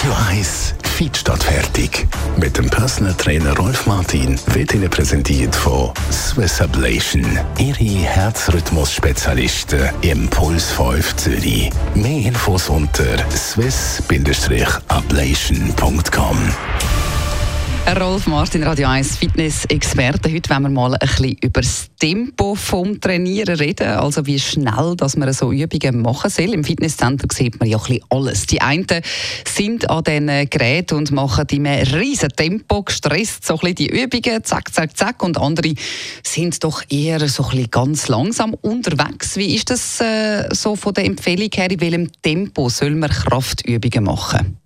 Radio 1 Feed statt fertig. Mit dem Personal Trainer Rolf Martin wird Ihnen präsentiert von Swiss Ablation. Ihre Herzrhythmus-Spezialisten im Puls 5 Zürich. Mehr Infos unter swiss-ablation.com. Rolf Martin, Radio 1 Fitness-Experte. Heute wollen wir mal ein bisschen über das Tempo vom Trainieren reden. Also wie schnell dass man so Übungen machen soll. Im Fitnesscenter sieht man ja ein bisschen alles. Die einen sind an diesen Geräten und machen in einem riesen Tempo gestresst so ein bisschen die Übungen, zack, zack, zack. Und andere sind doch eher so ein bisschen ganz langsam unterwegs. Wie ist das äh, so von der Empfehlung her? In welchem Tempo soll man Kraftübungen machen?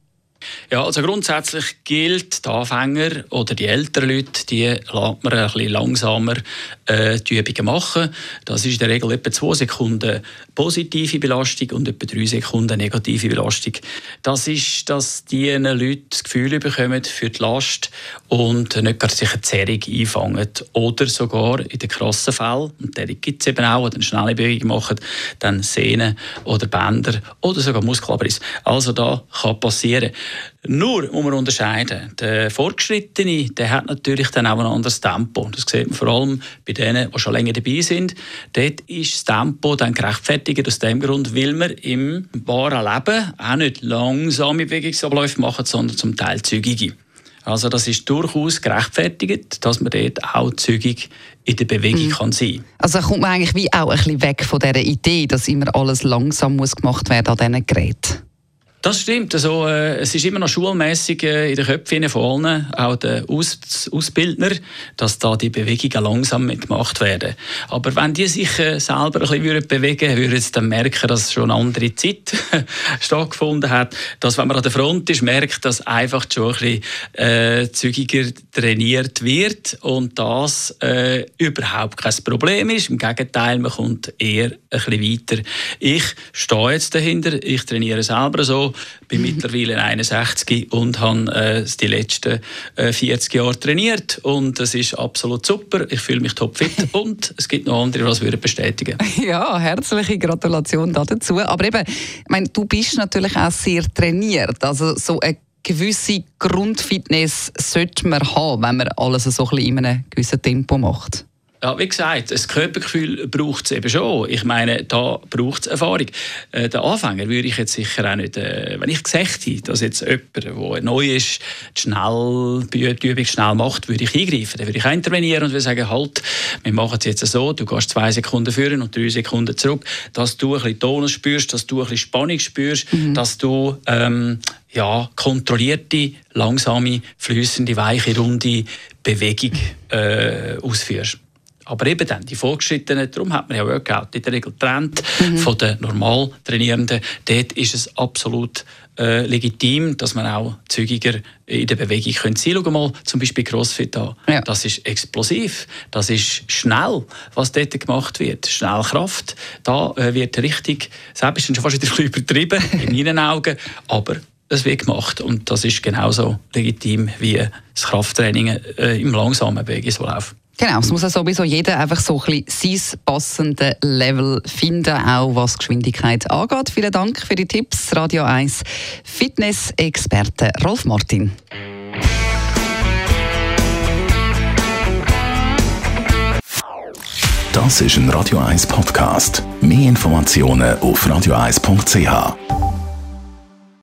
Ja, also grundsätzlich gilt, die Anfänger oder die älteren Leute, die lässt man ein bisschen langsamer äh, die Übungen machen. Das ist in der Regel etwa zwei Sekunden positive Belastung und etwa drei Sekunden negative Belastung. Das ist, dass die Leute das Gefühl bekommen für die Last und nicht gar sich eine Zerrung einfangen. Oder sogar in den krassen Fällen, und der gibt es eben auch, die eine schnelle Bewegung machen, dann Sehnen oder Bänder oder sogar Muskelabriss. Also da kann passieren. Nur muss man unterscheiden. Der Fortgeschrittene der hat natürlich dann auch ein anderes Tempo. Das sieht man vor allem bei denen, die schon länger dabei sind. Dort ist das Tempo dann gerechtfertigt aus dem Grund, weil wir im wahren Leben auch nicht langsame Bewegungsabläufe machen, sondern zum Teil zügige. Also das ist durchaus gerechtfertigt, dass man dort auch zügig in der Bewegung mhm. kann sein Also kommt man eigentlich wie auch ein bisschen weg von dieser Idee, dass immer alles langsam muss gemacht werden an diesen Geräten? Das stimmt. Also, äh, es ist immer noch schulmäßig äh, in den Köpfen von allen, auch der Aus Ausbildner, dass da die Bewegungen langsam gemacht werden. Aber wenn die sich äh, selber ein bisschen bewegen würden, würden sie dann merken, dass schon eine andere Zeit stattgefunden hat. Dass, wenn man an der Front ist, merkt, dass einfach schon ein bisschen äh, zügiger trainiert wird und das äh, überhaupt kein Problem ist. Im Gegenteil, man kommt eher ein bisschen weiter. Ich stehe jetzt dahinter, ich trainiere selber so bin mittlerweile 61 und habe äh, die letzten äh, 40 Jahre trainiert und es ist absolut super. Ich fühle mich topfit und es gibt noch andere, die das würden bestätigen. Ja, herzliche Gratulation dazu. Aber eben, ich meine, du bist natürlich auch sehr trainiert, also so eine gewisse Grundfitness sollte man haben, wenn man alles so ein bisschen in einem gewissen Tempo macht. Ja, wie gesagt, das Körpergefühl braucht es eben schon. Ich meine, da braucht es Erfahrung. Äh, den Anfänger würde ich jetzt sicher auch nicht, äh, wenn ich gesagt hätte, dass jetzt jemand, der neu ist, schnell, die Übung schnell macht, würde ich eingreifen. Dann würde ich intervenieren und würde sagen, halt, wir machen es jetzt so, du gehst zwei Sekunden führen und drei Sekunden zurück, dass du ein bisschen Tonus spürst, dass du ein bisschen Spannung spürst, mhm. dass du ähm, ja, kontrollierte, langsame, flüssende, weiche, runde Bewegung äh, ausführst. Aber eben dann, die Vorgeschrittenen, darum hat man ja Workout in der Regel getrennt mhm. von den normal Trainierenden. Dort ist es absolut äh, legitim, dass man auch zügiger in der Bewegung können sein Schau mal zum Beispiel CrossFit an. Ja. Das ist explosiv, das ist schnell, was dort gemacht wird. Schnell Kraft, da äh, wird richtig, selbst ist schon fast wieder übertrieben, in meinen Augen, aber es wird gemacht und das ist genauso legitim wie das Krafttraining äh, im langsamen Bewegungsverlauf. Genau, es muss ja sowieso jeder einfach so ein bisschen sein passendes Level finden, auch was Geschwindigkeit angeht. Vielen Dank für die Tipps. Radio 1 Fitness-Experte Rolf Martin. Das ist ein Radio 1 Podcast. Mehr Informationen auf radio1.ch.